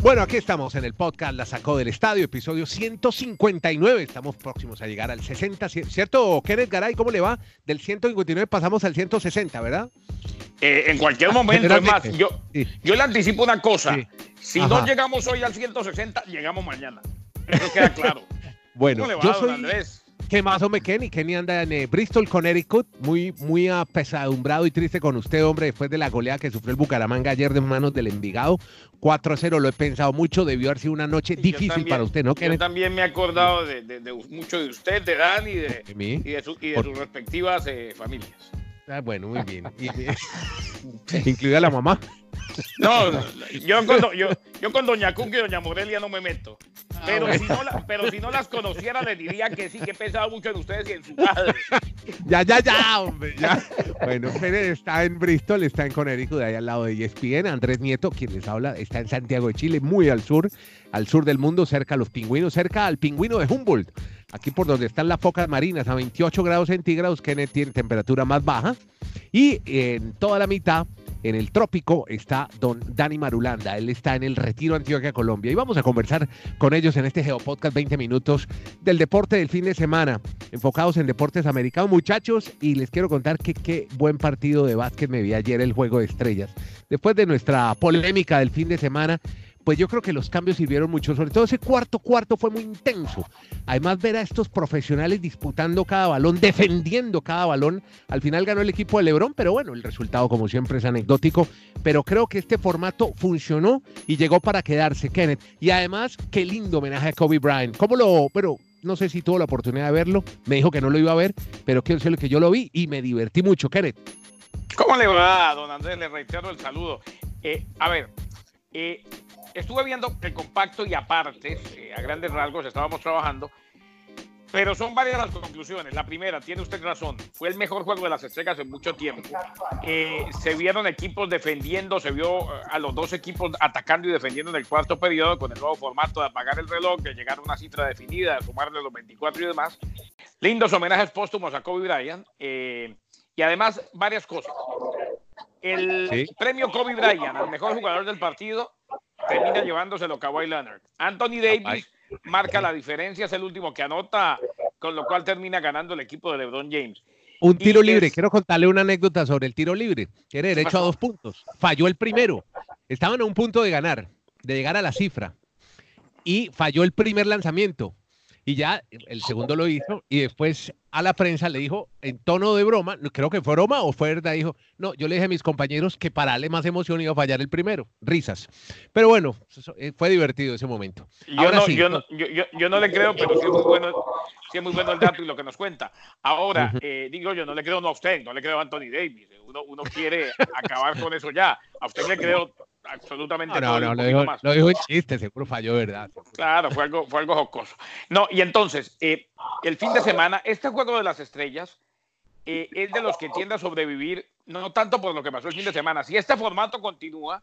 Bueno, aquí estamos en el podcast La Sacó del Estadio, episodio 159. Estamos próximos a llegar al 60, ¿cierto, Kenneth Garay? ¿Cómo le va? Del 159 pasamos al 160, ¿verdad? Eh, en cualquier momento, es más, yo, yo le anticipo una cosa. Si no llegamos hoy al 160, llegamos mañana. Eso queda claro. bueno, ¿Cómo le va, yo soy... Andrés? ¿Qué más, hombre, Kenny? Kenny anda en eh, Bristol, Connecticut, muy, muy apesadumbrado y triste con usted, hombre, después de la goleada que sufrió el Bucaramanga ayer de manos del Envigado. 4-0, lo he pensado mucho, debió haber sido una noche difícil para usted, ¿no, Kenny? Yo también me he acordado de, mucho de usted, de Dan y de, y de, sus respectivas eh, familias. Ah, bueno, muy bien. Incluida la mamá. No, yo con, yo, yo con Doña Cunca y Doña Morelia no me meto. Ah, pero, si no pero si no las conociera, le diría que sí, que he pensado mucho en ustedes y en su padre. Ya, ya, ya, hombre, ya. Bueno, Pérez está en Bristol, está en Connecticut, ahí al lado de ESPN. Andrés Nieto, quien les habla, está en Santiago de Chile, muy al sur, al sur del mundo, cerca a los pingüinos, cerca al pingüino de Humboldt. Aquí por donde están las focas marinas, a 28 grados centígrados, Kenneth tiene temperatura más baja. Y en toda la mitad en el trópico está don Dani Marulanda. Él está en el Retiro Antioquia, Colombia. Y vamos a conversar con ellos en este Geopodcast 20 minutos del deporte del fin de semana, enfocados en deportes americanos, muchachos. Y les quiero contar que qué buen partido de básquet me vi ayer el Juego de Estrellas. Después de nuestra polémica del fin de semana, pues yo creo que los cambios sirvieron mucho, sobre todo ese cuarto cuarto fue muy intenso. Además ver a estos profesionales disputando cada balón, defendiendo cada balón. Al final ganó el equipo de Lebron, pero bueno, el resultado como siempre es anecdótico, pero creo que este formato funcionó y llegó para quedarse, Kenneth. Y además, qué lindo homenaje a Kobe Bryant. ¿Cómo lo, pero no sé si tuvo la oportunidad de verlo, me dijo que no lo iba a ver, pero quiero decirle que yo lo vi y me divertí mucho, Kenneth. ¿Cómo le va, don Andrés? Le reitero el saludo. Eh, a ver, eh, estuve viendo el compacto y aparte, eh, a grandes rasgos, estábamos trabajando, pero son varias las conclusiones. La primera, tiene usted razón, fue el mejor juego de las estrellas en mucho tiempo. Eh, se vieron equipos defendiendo, se vio eh, a los dos equipos atacando y defendiendo en el cuarto periodo con el nuevo formato de apagar el reloj, de llegar a una cifra definida, de sumarle los 24 y demás. Lindos homenajes póstumos a Kobe Bryant y además varias cosas. El premio Kobe Bryant al mejor jugador del partido termina llevándoselo Kawhi Leonard. Anthony Davis marca la diferencia, es el último que anota, con lo cual termina ganando el equipo de LeBron James. Un tiro libre, quiero contarle una anécdota sobre el tiro libre. Tiene derecho a dos puntos. Falló el primero. Estaban a un punto de ganar, de llegar a la cifra. Y falló el primer lanzamiento. Y ya el segundo lo hizo y después a la prensa le dijo en tono de broma, creo que fue broma o fue verdad, dijo, no, yo le dije a mis compañeros que para darle más emoción iba a fallar el primero, risas. Pero bueno, eh, fue divertido ese momento. Yo, no, yo, no, yo, no, le creo, pero sí es, muy bueno, sí es muy bueno el dato y lo que nos cuenta. Ahora, eh, digo yo, no le creo no a usted, no le creo a Anthony Davis. Uno, uno quiere acabar con eso ya. A usted le creo absolutamente no, no, no, lo dijo, lo en chiste, seguro falló, ¿verdad? Claro, fue algo, fue algo jocoso. No, y entonces, eh, el fin de semana, este juego de las estrellas eh, es de los que tiende a sobrevivir, no tanto por lo que pasó el fin de semana. Si este formato continúa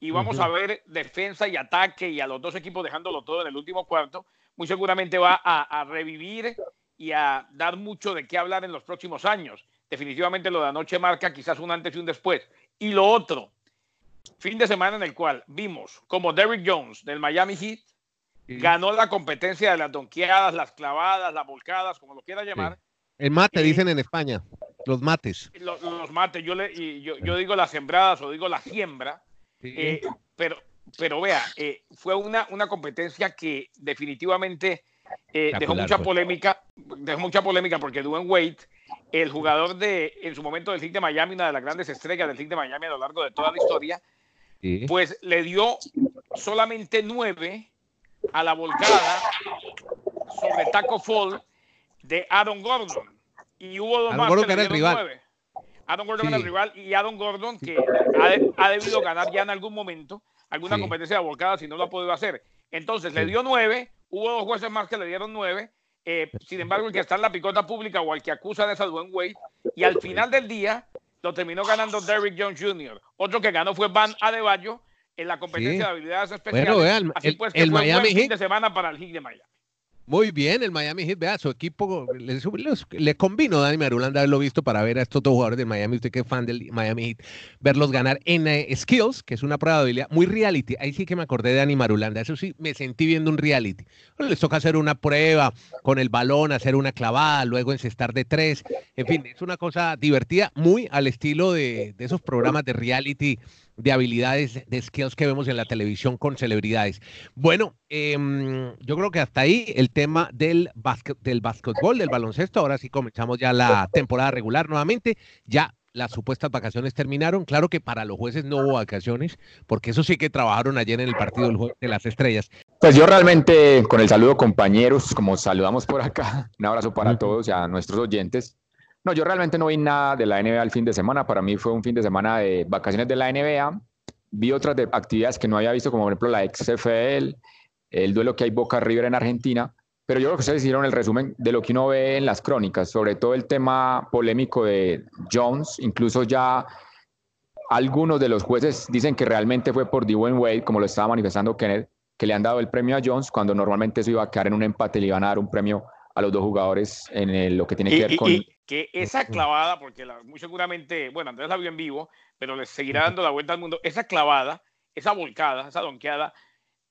y vamos a ver defensa y ataque y a los dos equipos dejándolo todo en el último cuarto, muy seguramente va a, a revivir y a dar mucho de qué hablar en los próximos años. Definitivamente lo de anoche marca quizás un antes y un después. Y lo otro, fin de semana en el cual vimos como Derrick Jones del Miami Heat ganó la competencia de las donkeadas, las clavadas, las volcadas, como lo quiera llamar. El mate, dicen en España, los mates. Los, mates, yo, le, y yo, yo, digo las sembradas o digo la siembra, eh, pero, pero vea, eh, fue una, una competencia que definitivamente eh, dejó mucha polémica, dejó mucha polémica porque Dwayne Wade, el jugador de, en su momento del Heat de Miami, una de las grandes estrellas del Heat de Miami a lo largo de toda la historia, pues le dio solamente nueve a la volcada sobre Taco Fall de Adam Gordon. Y hubo dos más que le dieron nueve. Adam Gordon era el rival y Adam Gordon que ha, debido ganar ya en algún momento alguna competencia de volcada si no lo ha podido hacer. Entonces le dio nueve, hubo dos jueces más que le dieron nueve. Eh, sin embargo, el que está en la picota pública o el que acusa de esa Dwayne Wade, y al final del día lo terminó ganando Derrick Jones Jr. Otro que ganó fue Van Adebayo en la competencia de habilidades especiales. Bueno, vean, Así el, pues que el fue Miami fin de semana para el Heat de Miami. Muy bien, el Miami Heat, vea, su equipo, le, le, convino Dani Marulanda haberlo visto para ver a estos dos jugadores del Miami, usted que es fan del Miami Heat, verlos ganar en eh, Skills, que es una prueba de habilidad muy reality. Ahí sí que me acordé de Dani Marulanda, eso sí, me sentí viendo un reality. les toca hacer una prueba con el balón, hacer una clavada, luego encestar de tres, en fin, es una cosa divertida, muy al estilo de, de esos programas de reality de habilidades, de skills que vemos en la televisión con celebridades. Bueno, em, yo creo que hasta ahí el tema del, básquet, del básquetbol, del baloncesto. Ahora sí comenzamos ya la temporada regular nuevamente. Ya las supuestas vacaciones terminaron. Claro que para los jueces no hubo vacaciones, porque eso sí que trabajaron ayer en el partido de las estrellas. Pues yo realmente, con el saludo compañeros, como saludamos por acá, un abrazo para todos y a nuestros oyentes. No, yo realmente no vi nada de la NBA el fin de semana. Para mí fue un fin de semana de vacaciones de la NBA. Vi otras actividades que no había visto, como por ejemplo la XFL, el duelo que hay Boca River en Argentina. Pero yo creo que ustedes hicieron el resumen de lo que uno ve en las crónicas, sobre todo el tema polémico de Jones. Incluso ya algunos de los jueces dicen que realmente fue por Dwayne Wade, como lo estaba manifestando Kenneth, que le han dado el premio a Jones, cuando normalmente eso iba a quedar en un empate y le iban a dar un premio a los dos jugadores en lo que tiene que ver con que esa clavada, porque muy seguramente, bueno, Andrés la vio en vivo, pero le seguirá dando la vuelta al mundo, esa clavada, esa volcada, esa donkeada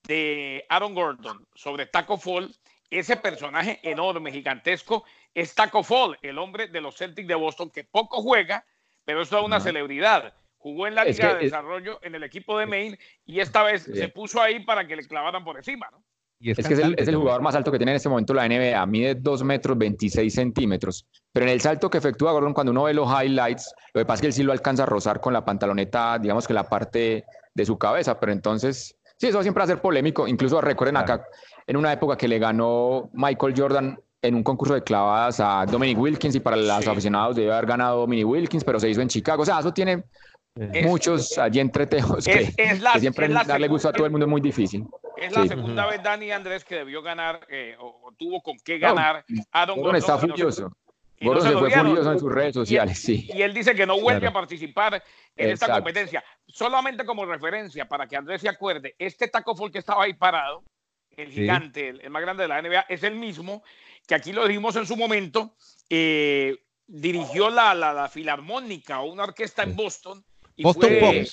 de Aaron Gordon sobre Taco Fall, ese personaje enorme, gigantesco, es Taco Fall, el hombre de los Celtics de Boston, que poco juega, pero es toda una celebridad. Jugó en la Liga de Desarrollo en el equipo de Maine y esta vez se puso ahí para que le clavaran por encima, ¿no? Es, que es el, jugador más alto que tiene en este momento la NBA, mide 2 metros 26 centímetros, pero en el salto que efectúa Gordon, cuando uno ve los highlights, lo que pasa es que él sí lo alcanza a rozar con la pantaloneta, digamos que la parte de su cabeza, pero entonces, sí, eso siempre va a ser polémico, incluso recuerden acá, en una época que le ganó Michael Jordan en un concurso de clavadas a Dominic Wilkins y para los aficionados debe haber ganado Dominic Wilkins, pero se hizo en Chicago, o sea, eso tiene muchos allí entretejos que, siempre darle gusto a todo el mundo es muy difícil. Es la segunda vez Dani Andrés que debió ganar eh, o, tuvo con qué ganar. a Don Gordon está furioso. Gordon se, fue furioso en sus redes sociales, y, sí. Y él dice que no vuelve a participar en esta competencia. Solamente como referencia, para que Andrés se acuerde, este Taco Fall que estaba ahí parado, el gigante, el, más grande de la NBA, es el mismo que aquí lo dijimos en su momento, eh, dirigió la, la, la, Filarmónica o una orquesta en Boston. Y Boston fue,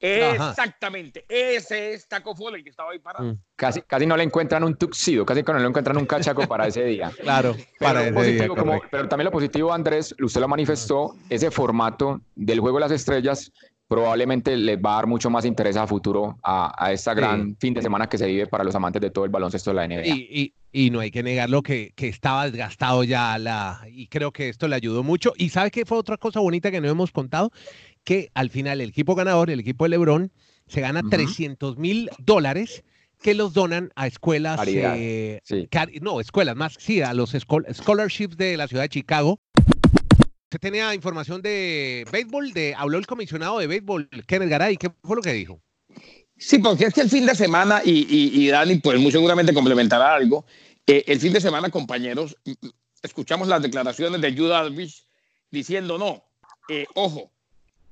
Exactamente, ese es Taco Fall el que estaba ahí parado. Mm. Casi, casi no le encuentran un tuxido, casi no le encuentran un cachaco para ese día. claro, pero, para ese día, pero también lo positivo, Andrés, usted lo manifestó, ese formato del juego de las estrellas probablemente le va a dar mucho más interés a futuro a, esta gran fin de semana que se vive para los amantes de todo el baloncesto de la NBA. Y, y, no hay que negarlo que, que estaba desgastado ya la, y creo que esto le ayudó mucho. Y sabe que fue otra cosa bonita que no hemos contado, que al final el equipo ganador, el equipo de Lebron, se gana 300 mil dólares que los donan a escuelas, eh, no, escuelas más, sí, a los scholarships de la ciudad de Chicago. Se tenía información de béisbol, de, habló el comisionado de béisbol, Kenneth Garay, ¿qué fue lo que dijo? Sí, porque es que el fin de semana, y, y, Dani, pues muy seguramente complementará algo, eh, el fin de semana, compañeros, escuchamos las declaraciones de Judah Alvis diciendo, no, eh, ojo,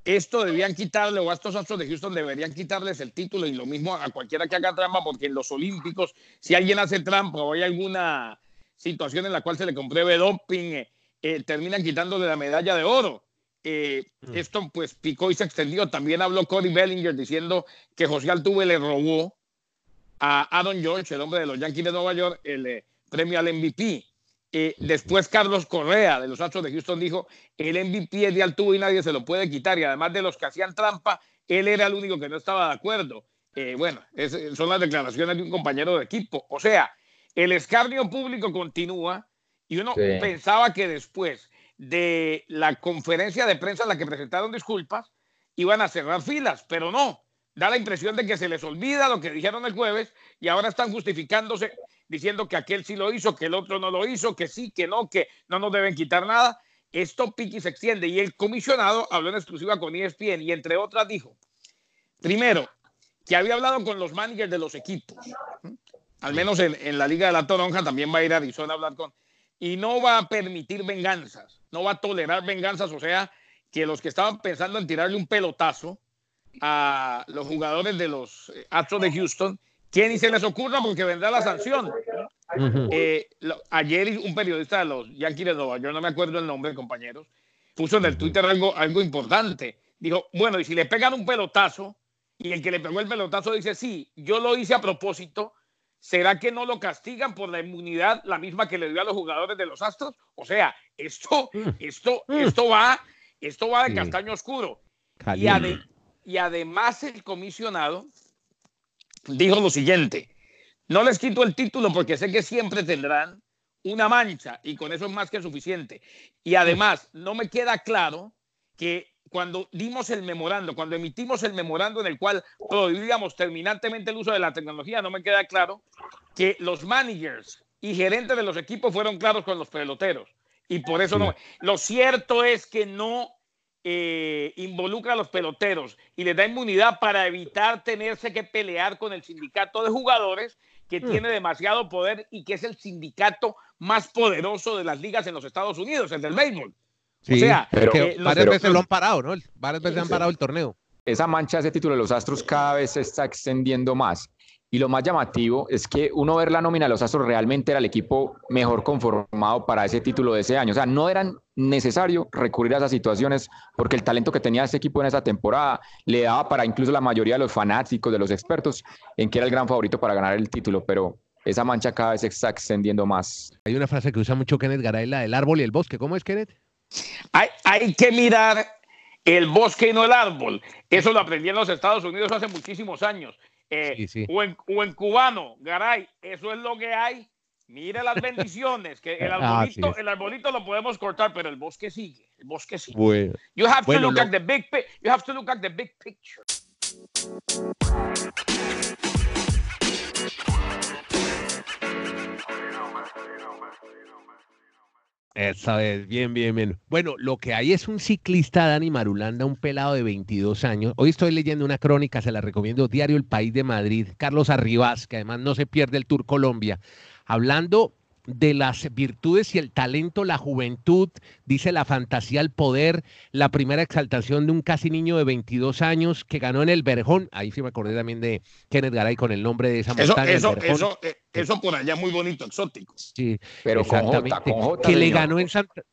esto debían quitarle, o a estos Astros de Houston deberían quitarles el título y lo mismo a cualquiera que haga trampa, porque en los Olímpicos, si alguien hace trampa o hay alguna situación en la cual se le compruebe doping, eh, eh, terminan quitándole la medalla de oro. Eh, mm. Esto pues picó y se extendió. También habló Cody Bellinger diciendo que José Altuve le robó a Aaron George, el hombre de los Yankees de Nueva York, el premio al MVP. Eh, después Carlos Correa de los Astros de Houston dijo, el MVP es de Altuve y nadie se lo puede quitar. Y además de los que hacían trampa, él era el único que no estaba de acuerdo. Eh, bueno, son las declaraciones de un compañero de equipo. O sea, el escarnio público continúa y uno pensaba que después de la conferencia de prensa en la que presentaron disculpas, iban a cerrar filas, pero no. Da la impresión de que se les olvida lo que dijeron el jueves y ahora están justificándose diciendo que aquel sí lo hizo, que el otro no lo hizo, que sí, que no, que no nos deben quitar nada. Esto piqui se extiende y el comisionado habló en exclusiva con ESPN y entre otras dijo, primero, que había hablado con los managers de los equipos, al menos en, la Liga de la Toronja también va a ir a Arizona a hablar con, y no va a permitir venganzas, no va a tolerar venganzas, o sea, que los que estaban pensando en tirarle un pelotazo a los jugadores de los Astros de Houston que ni se les ocurra porque vendrá la sanción. Eh, ayer un periodista de los Yankees de Nueva York, no me acuerdo el nombre, compañeros, puso en el Twitter algo, algo importante. Dijo, bueno, y si le pegan un pelotazo y el que le pegó el pelotazo dice, sí, yo lo hice a propósito, ¿será que no lo castigan por la inmunidad la misma que le dio a los jugadores de los Astros? O sea, esto, mm. esto, mm. esto va, esto va de castaño oscuro. Y, y además el comisionado dijo lo siguiente, no les quito el título porque sé que siempre tendrán una mancha y con eso es más que suficiente. Y además, no me queda claro que cuando dimos el memorando, cuando emitimos el memorando en el cual prohibíamos terminantemente el uso de la tecnología, no me queda claro que los managers y gerentes de los equipos fueron claros con los peloteros. Y por eso no. Lo cierto es que no eh, involucra a los peloteros y les da inmunidad para evitar tenerse que pelear con el sindicato de jugadores que mm. tiene demasiado poder y que es el sindicato más poderoso de las ligas en los Estados Unidos, el del béisbol. o sea, que varias veces lo han parado, ¿no? Varias veces han parado el torneo. Esa mancha, ese título de los Astros cada vez se está extendiendo más. Y lo más llamativo es que uno ver la nómina de los Astros realmente era el equipo mejor conformado para ese título de ese año. O sea, no era necesario recurrir a esas situaciones porque el talento que tenía ese equipo en esa temporada le daba para incluso la mayoría de los fanáticos, de los expertos, en que era el gran favorito para ganar el título. Pero esa mancha cada vez se está extendiendo más. Hay una frase que usa mucho Kenneth Garay, la del árbol y el bosque. ¿Cómo es, Kenneth? Hay, hay que mirar el bosque y no el árbol. Eso lo aprendí en los Estados Unidos hace muchísimos años. Eh, o, en, cubano, Garay, eso es lo que hay. Mire las bendiciones, que el ah, arbolito, el arbolito lo podemos cortar, pero el bosque sigue, el bosque sigue. You have to look at the big you have to look at the big picture. Esa es, bien, bien, bien. Bueno, lo que hay es un ciclista, Dani Marulanda, un pelado de 22 años. Hoy estoy leyendo una crónica, se la recomiendo, Diario El País de Madrid, Carlos Arribas, que además no se pierde el Tour Colombia, hablando de las virtudes y el talento, la juventud, dice la fantasía, el poder, la primera exaltación de un casi niño de 22 años que ganó en el Berjón. Ahí sí me acordé también de Kenneth Garay con el nombre de esa montaña. Eso, eso, eh, eso, por allá muy bonito, exótico. Sí, pero exactamente. que le ganó en Santa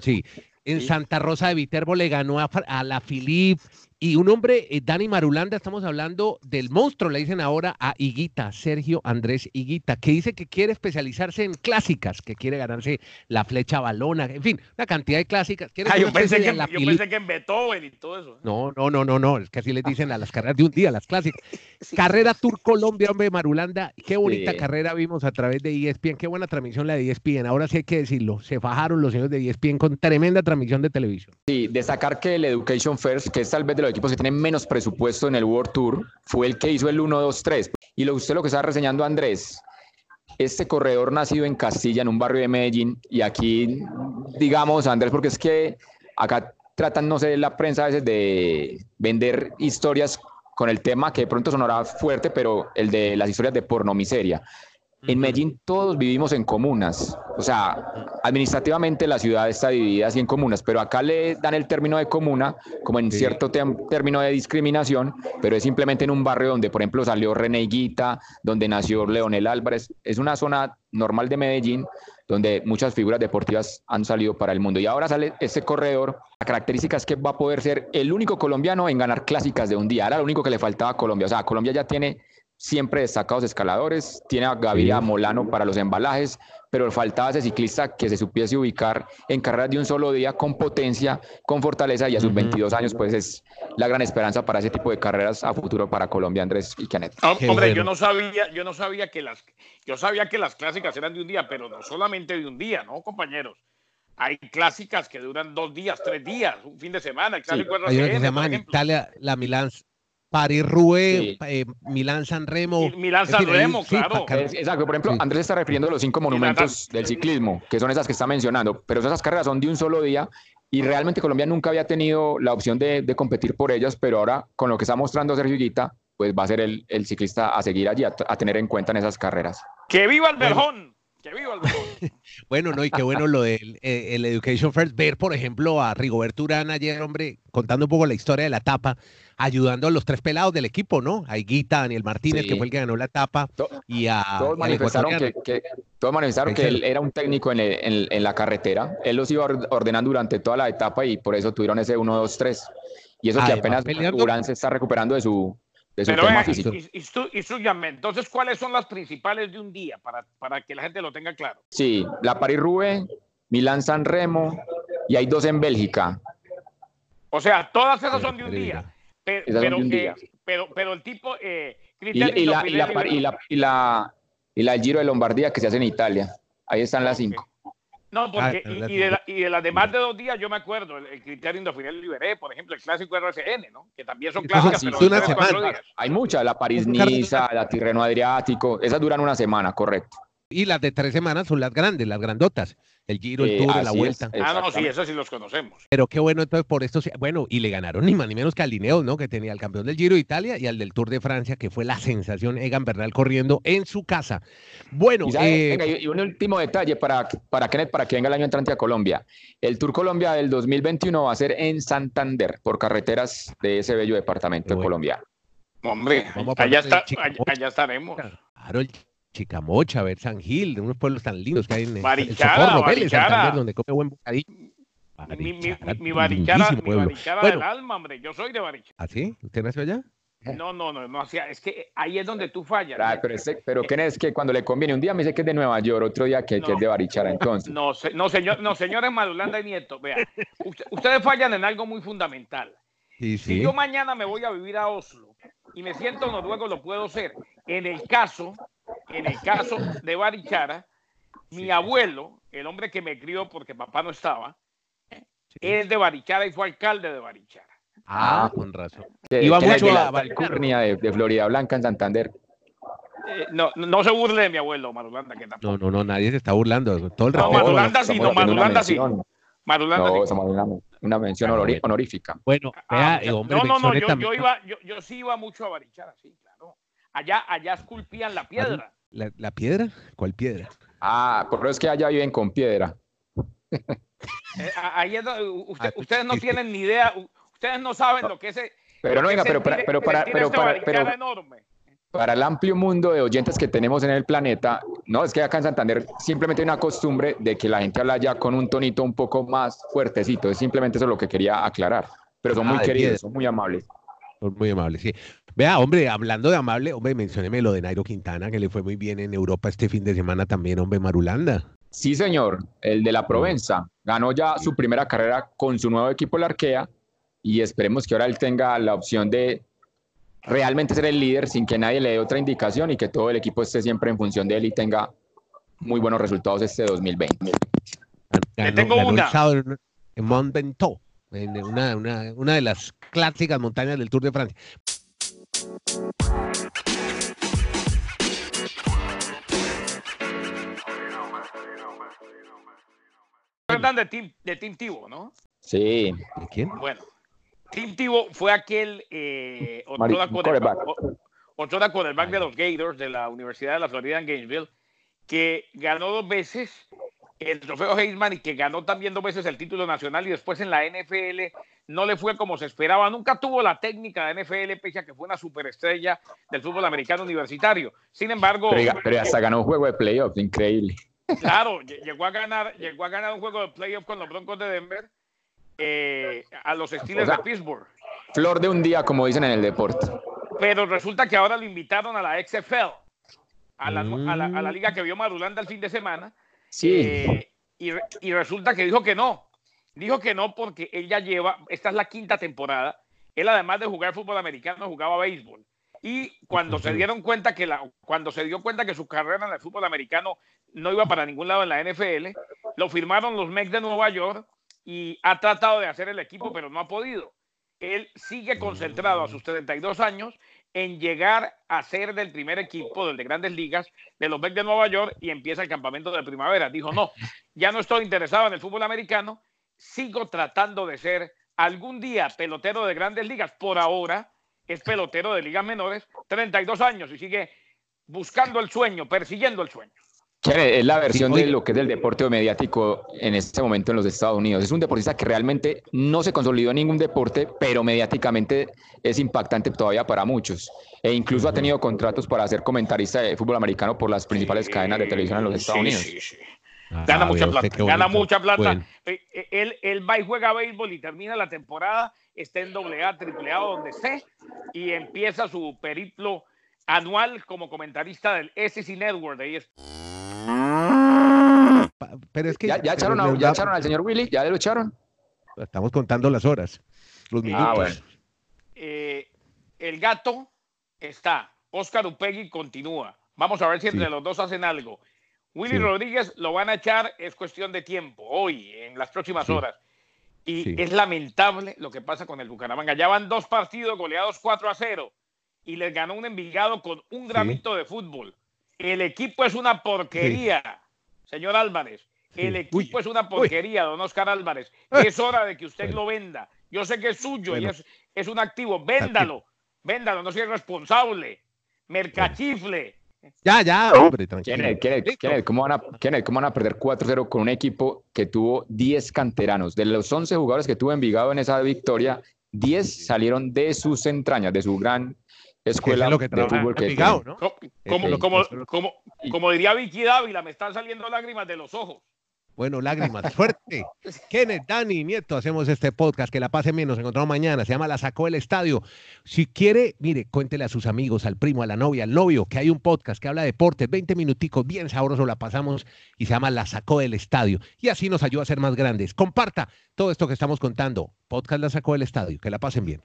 sí. En Santa Rosa de Viterbo le ganó a, a la Filip, y un hombre, eh, Dani Marulanda, estamos hablando del monstruo, le dicen ahora a Higuita, Sergio Andrés Higuita, que dice que quiere especializarse en clásicas, que quiere ganarse la flecha balona, en fin, una cantidad de clásicas. Ah, yo, pensé que, en Beethoven y todo eso. No, no, no, no, no, es que así le dicen a las carreras de un día, las clásicas. Carrera Tour Colombia, hombre, Marulanda, qué bonita carrera vimos a través de ESPN, qué buena transmisión la de ESPN, ahora sí hay que decirlo, se fajaron los señores de ESPN con tremenda transmisión de televisión. Sí, destacar que el Education First, que es tal vez de los equipos que tienen menos presupuesto en el World Tour, fue el que hizo el 1, 2, 3. Y lo, usted lo que está reseñando, Andrés, este corredor nacido en Castilla, en un barrio de Medellín, y aquí, digamos, Andrés, porque es que acá tratan, no sé, la prensa a veces de vender historias con el tema que de pronto sonará fuerte, pero el de las historias de porno miseria. En Medellín todos vivimos en comunas, o sea, administrativamente la ciudad está dividida así en comunas, pero acá le dan el término de comuna como en cierto término de discriminación, pero es simplemente en un barrio donde, por ejemplo, salió René Guita, donde nació Leonel Álvarez, es una zona normal de Medellín donde muchas figuras deportivas han salido para el mundo. Y ahora sale este corredor. La característica es que va a poder ser el único colombiano en ganar clásicas de un día. Era lo único que le faltaba a Colombia. O sea, Colombia ya tiene siempre destacados escaladores, tiene a Gaviria Molano para los embalajes, pero faltaba ese ciclista que se supiese ubicar en carreras de un solo día con potencia, con fortaleza y a sus 22 años pues es la gran esperanza para ese tipo de carreras a futuro para Colombia, Andrés y Canet. Ah, hombre, yo no sabía, yo no sabía que las yo sabía que las clásicas eran de un día, pero no solamente de un día, ¿no, compañeros? Hay clásicas que duran dos días, tres días, un fin de semana. El clásico Hay una que se llama en Italia la Milán París Roubaix, eh, Milán San Remo. Milán San Remo, claro. exacto, por ejemplo, Andrés está refiriendo a los cinco monumentos del ciclismo, que son esas que está mencionando, pero esas carreras son de un solo día y realmente Colombia nunca había tenido la opción de, competir por ellas, pero ahora con lo que está mostrando Sergio Guita, pues va a ser el, ciclista a seguir allí, a, tener en cuenta en esas carreras. ¡Que viva el Berjón! Que viva el boxeo. bueno, no, y qué bueno lo del eh, el Education First. Ver, por ejemplo, a Rigoberto Urán ayer, hombre, contando un poco la historia de la etapa, ayudando a los tres pelados del equipo, ¿no? A Higuita, Daniel Martínez, que fue el que ganó la etapa, y a. Todos manifestaron, que, todos manifestaron que él era un técnico en, en, la carretera. Él los iba ordenando durante toda la etapa y por eso tuvieron ese 1, 2, 3. Y eso que apenas Urán se está recuperando de su, de su tema físico. Y, y, entonces, ¿cuáles son las principales de un día para, para que la gente lo tenga claro? Sí, la Paris-Roubaix, Milán-San Remo y hay dos en Bélgica. O sea, todas esas son de un día. Pero, pero, pero, el tipo... Eh, y, la, y, la, y, la, y, la, y la Giro de Lombardía que se hace en Italia. Ahí están las cinco. No, porque, ah, y, de la, y, de las demás de dos días, yo me acuerdo, el, criterio Indofinal Liberé, por ejemplo, el clásico RCN, ¿no? Que también son clásicas, sí, pero una semana. Hay muchas, la París-Niza, la Tirreno Adriático, esas duran una semana, correcto. Y las de tres semanas son las grandes, las grandotas el Giro, el Tour, la Vuelta. ah, no, sí, eso sí los conocemos. Pero qué bueno, entonces por esto, bueno, y le ganaron ni más ni menos que al Lineos, ¿no? Que tenía el campeón del Giro de Italia y al del Tour de Francia, que fue la sensación Egan Bernal corriendo en su casa. Bueno, y, eh, y un último detalle para, para Kenneth, para que venga el año entrante a Colombia. El Tour Colombia del 2021 va a ser en Santander, por carreteras de ese bello departamento de Colombia. Hombre, allá, está, allá, estaremos. Claro, el Chicamocha, ver San Gil, de unos pueblos tan lindos que hay en Barichara, el Socorro, donde come buen bocadillo. mi, mi, mi, Barichara, mi Barichara del alma, hombre. Yo soy de Barichara. ¿Ah, sí? ¿Usted nació allá? No, no, no, no hacía. Es que ahí es donde tú fallas. Ah, pero, ese, pero ¿quién es que cuando le conviene? Un día me dice que es de Nueva York, otro día que, es de Barichara, entonces. No, no, señor, no señores Madulanda y Nieto, vea. ustedes fallan en algo muy fundamental. Sí, sí. Si yo mañana me voy a vivir a Oslo y me siento noruego, lo puedo ser. En el caso en el caso de Barichara, mi abuelo, el hombre que me crió porque papá no estaba, es de Barichara y fue alcalde de Barichara. Ah, con razón. Iba mucho a la de, de, Florida Blanca en Santander. Eh, no, no se burle de mi abuelo, Marulanda, que tampoco. No, no, no, nadie se está burlando. Todo el no, Marulanda sí, no, Marulanda sí. Marulanda no, sí. Una, mención honorífica. Bueno, ah, vea, hombre, no, no, no, yo, yo, iba, yo, yo sí iba mucho a Barichara, sí. Allá, allá esculpían la piedra. ¿La, piedra? ¿Cuál piedra? Ah, pero es que allá viven con piedra. Eh, ahí ah, ustedes no tienen ni idea, ustedes no saben lo que es. Pero no, venga, pero para, pero para, pero para, pero, para el amplio mundo de oyentes que tenemos en el planeta, no, es que acá en Santander simplemente hay una costumbre de que la gente habla ya con un tonito un poco más fuertecito. Es simplemente eso lo que quería aclarar. Pero son muy ah, queridos, son muy amables. Son muy amables, sí. Vea, hombre, hablando de amable, hombre, mencioneme lo de Nairo Quintana, que le fue muy bien en Europa este fin de semana también, hombre, Marulanda. Sí, señor, el de la Provenza. Ganó ya su primera carrera con su nuevo equipo, la Arkea, y esperemos que ahora él tenga la opción de realmente ser el líder sin que nadie le dé otra indicación y que todo el equipo esté siempre en función de él y tenga muy buenos resultados este 2020. Ganó, tengo una. En Mont Ventoux, en una, una, una de las clásicas montañas del Tour de Francia. de Tim, de Tim Tivo, ¿no? Sí. ¿De quién? Bueno, Tim Tivo fue aquel eh, otro quarterback de los Gators de la Universidad de la Florida en Gainesville, que ganó dos veces el trofeo Heisman y que ganó también dos veces el título nacional y después en la NFL no le fue como se esperaba. Nunca tuvo la técnica de NFL, pese a que fue una superestrella del fútbol americano universitario. Sin embargo. Pero, hasta ganó un juego de playoffs, increíble. Claro, llegó a ganar, llegó a ganar un juego de playoffs con los Broncos de Denver eh, a los Steelers de Pittsburgh. Flor de un día, como dicen en el deporte. Pero resulta que ahora lo invitaron a la XFL, a la, a la, liga que vio Madulanda el fin de semana. Sí. Eh, y, y resulta que dijo que no, Dijo que no porque él ya lleva, esta es la quinta temporada, él además de jugar fútbol americano jugaba béisbol. Y cuando se dieron cuenta que la, cuando se dio cuenta que su carrera en el fútbol americano no iba para ningún lado en la NFL, lo firmaron los Mets de Nueva York y ha tratado de hacer el equipo, pero no ha podido. Él sigue concentrado a sus 32 años en llegar a ser del primer equipo del de grandes ligas de los Mets de Nueva York y empieza el campamento de primavera. Dijo, no, ya no estoy interesado en el fútbol americano, sigo tratando de ser algún día pelotero de grandes ligas. Por ahora es pelotero de ligas menores, 32 años y sigue buscando el sueño, persiguiendo el sueño. Es la versión de lo que es el deporte mediático en este momento en los Estados Unidos. Es un deportista que realmente no se consolidó en ningún deporte, pero mediáticamente es impactante todavía para muchos. E incluso ha tenido contratos para ser comentarista de fútbol americano por las principales cadenas de televisión en los Estados Unidos. gana mucha plata, gana mucha plata. Él, él va y juega béisbol y termina la temporada, está en doble A, triple A, donde esté, y empieza su periplo anual como comentarista del SEC Network de Pero es que ya, echaron, al señor Willy, ya lo echaron. Estamos contando las horas, los ah, minutos. Eh, el gato está. Oscar Upegui continúa. Vamos a ver si entre los dos hacen algo. Willy Rodríguez lo van a echar, es cuestión de tiempo, hoy, en las próximas horas. Y es lamentable lo que pasa con el Bucaramanga. Ya van dos partidos goleados 4 a 0 y les ganó un Envigado con un gramito de fútbol. El equipo es una porquería, señor Álvarez. El equipo es una porquería, don Oscar Álvarez. Ah. Es hora de que usted lo venda. Yo sé que es suyo y es, es, un activo. Véndalo, véndalo, no sea responsable. Mercachifle. Ya, ya, hombre, tranquilo. ¿cómo, van a, ¿cómo van a perder 4-0 con un equipo que tuvo 10 canteranos? De los 11 jugadores que tuvo Envigado en esa victoria, 10 salieron de sus entrañas, de su gran escuela lo que de fútbol que ¿no? Como, como, como, como, diría Vicky Dávila, me están saliendo lágrimas de los ojos. Bueno, lágrimas, fuerte. Kenneth, Dani, Nieto, hacemos este podcast, que la pase bien, nos encontramos mañana, se llama La Sacó del Estadio. Si quiere, mire, cuéntele a sus amigos, al primo, a la novia, al novio, que hay un podcast que habla de deportes, 20 minuticos, bien sabroso, la pasamos y se llama La Sacó del Estadio. Y así nos ayuda a ser más grandes. Comparta todo esto que estamos contando. Podcast La Sacó del Estadio, que la pasen bien.